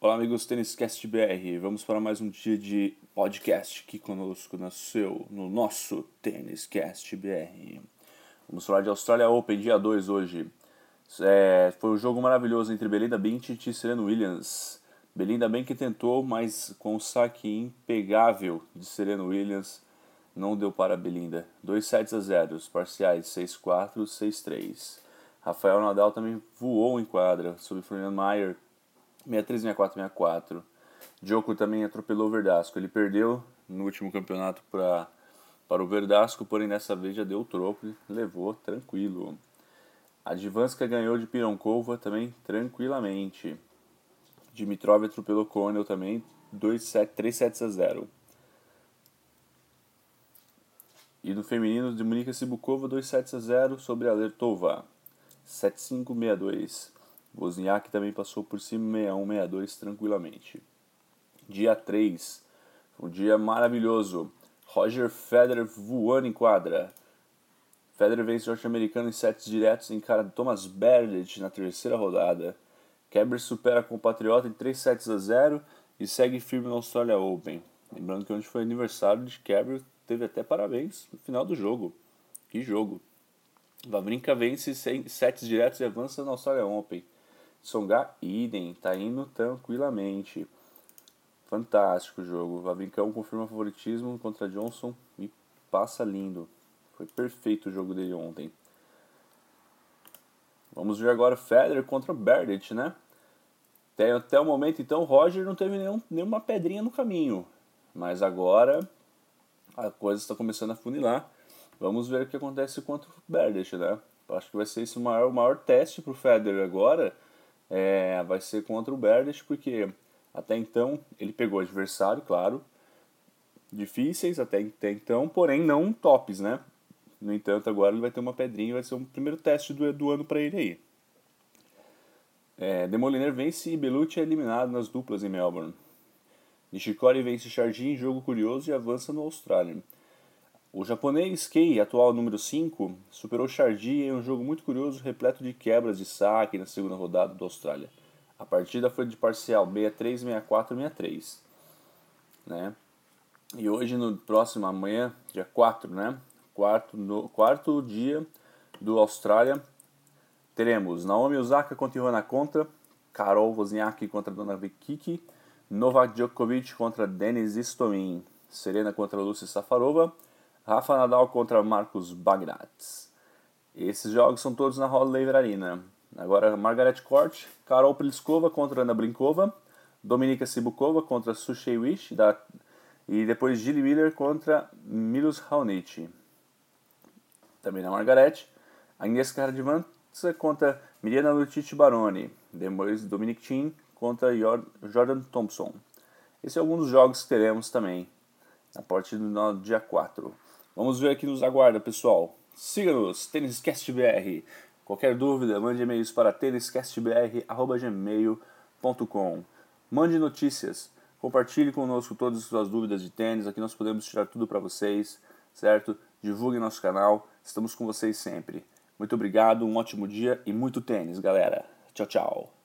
Olá, amigos Tênis Cast BR. Vamos para mais um dia de podcast aqui conosco no seu, no nosso Tênis Cast BR. Vamos falar de Australia Open, dia 2 hoje. É, foi um jogo maravilhoso entre Belinda Bencic e Serena Williams. Belinda bem que tentou, mas com o saque impegável de Serena Williams, não deu para Belinda. 2 sets a 0, parciais 6-4, 6-3. Rafael Nadal também voou em quadra sobre Fernando Maier 63, 64, 64. Djoko também atropelou o Verdasco. Ele perdeu no último campeonato pra, para o Verdasco, porém dessa vez já deu o troco e levou tranquilo. A Divanska ganhou de Pironkova também tranquilamente. Dimitrov atropelou Cornell também 2 7, 3 sets a 0. E no feminino, de Monika Sibukova 2 sets a 0 sobre a Lertova. 7-5-6-2. Wozniak também passou por cima 61-62 tranquilamente. Dia 3, um dia maravilhoso. Roger Federer voando em quadra. Federer vence o norte-americano em sets diretos em cara de Thomas Berdych na terceira rodada. Kerber supera a compatriota em 3 sets a 0 e segue firme no Australia Open. Lembrando que onde foi aniversário de Kerber, teve até parabéns no final do jogo. Que jogo! Vavrinka vence sets diretos e avança no Australia Open. Songa idem, tá indo tranquilamente. Fantástico jogo. Vavincão confirma favoritismo contra Johnson e passa lindo. Foi perfeito o jogo dele ontem. Vamos ver agora Federer contra Berdych, né? Até, até o momento, então, Roger não teve nenhum, nenhuma pedrinha no caminho. Mas agora a coisa está começando a funilar. Vamos ver o que acontece contra o Berdych, né? Acho que vai ser esse o maior, o maior teste para o Federer agora é, vai ser contra o Berdych, porque até então ele pegou adversário, claro, difíceis até, até então, porém não tops, né? No entanto, agora ele vai ter uma pedrinha, vai ser o um primeiro teste do, do ano para ele aí. É, Demoliner vence e Belucci é eliminado nas duplas em Melbourne. Nishikori vence Chardy em jogo curioso e avança no Austrália. O japonês Kei, atual número 5, superou Chardy em um jogo muito curioso, repleto de quebras de saque na segunda rodada do Austrália. A partida foi de parcial 63, 64, 63. Né? E hoje, no próximo, amanhã, dia 4, né? Quarto, no, quarto dia do Austrália, teremos Naomi Osaka contra Ivana Contra, Carol Wozniacki contra Dona Vikiki, Novak Djokovic contra Denis Istomin, Serena contra Lucy Safarova, Rafa Nadal contra Marcos Bagnats. Esses jogos são todos na Laver Arena. Agora Margaret Court, Karol Pliskova contra Ana Blinkova, Dominika Sibukova contra Sushei Wish da, e depois Gilly Miller contra Milos Raonic. Também na Margaret, Agnieszka Radwanska contra Miriana Lucic Baroni, depois Dominic Thiem contra Jordan Thompson. Esses são alguns dos jogos que teremos também a partir do dia 4. Vamos ver aqui nos aguarda, pessoal. Siga-nos, TênisCast BR. Qualquer dúvida, mande e-mails para têniscastbr.gmail.com. Mande notícias, compartilhe conosco todas as suas dúvidas de tênis, aqui nós podemos tirar tudo para vocês, certo? Divulgue nosso canal, estamos com vocês sempre. Muito obrigado, um ótimo dia e muito tênis, galera. Tchau, tchau.